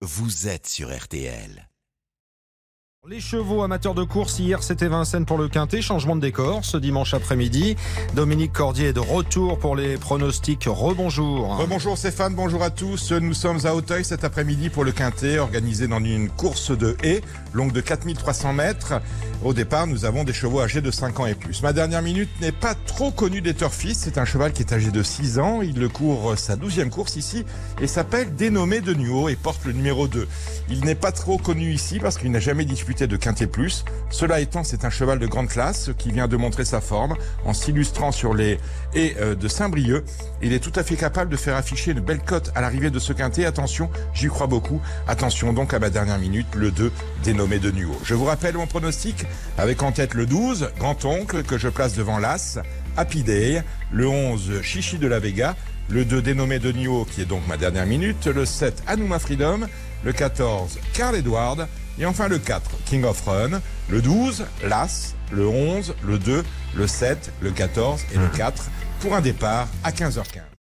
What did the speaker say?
vous êtes sur RTL. Les chevaux amateurs de course, hier c'était Vincennes pour le Quintet, changement de décor ce dimanche après-midi. Dominique Cordier est de retour pour les pronostics. Rebonjour. Bonjour Stéphane, bonjour à tous. Nous sommes à Hauteuil cet après-midi pour le Quintet, organisé dans une course de haies, longue de 4300 mètres. Au départ, nous avons des chevaux âgés de 5 ans et plus. Ma dernière minute n'est pas trop connue des. C'est un cheval qui est âgé de 6 ans. Il court sa 12e course ici et s'appelle Dénommé de Nuo et porte le numéro 2. Il n'est pas trop connu ici parce qu'il n'a jamais disputé de Quintet Plus. Cela étant, c'est un cheval de grande classe qui vient de montrer sa forme en s'illustrant sur les haies euh, de Saint-Brieuc. Il est tout à fait capable de faire afficher une belle cote à l'arrivée de ce Quintet. Attention, j'y crois beaucoup. Attention donc à ma dernière minute, le 2, Dénommé de Nuo. Je vous rappelle mon pronostic avec en tête le 12, Grand-Oncle, que je place devant l'As, Happy Day, le 11, Chichi de la Vega, le 2 dénommé de Nio, qui est donc ma dernière minute, le 7, Anouma Freedom, le 14, Carl Edward, et enfin le 4, King of Run, le 12, l'As, le 11, le 2, le 7, le 14 et le 4, pour un départ à 15h15.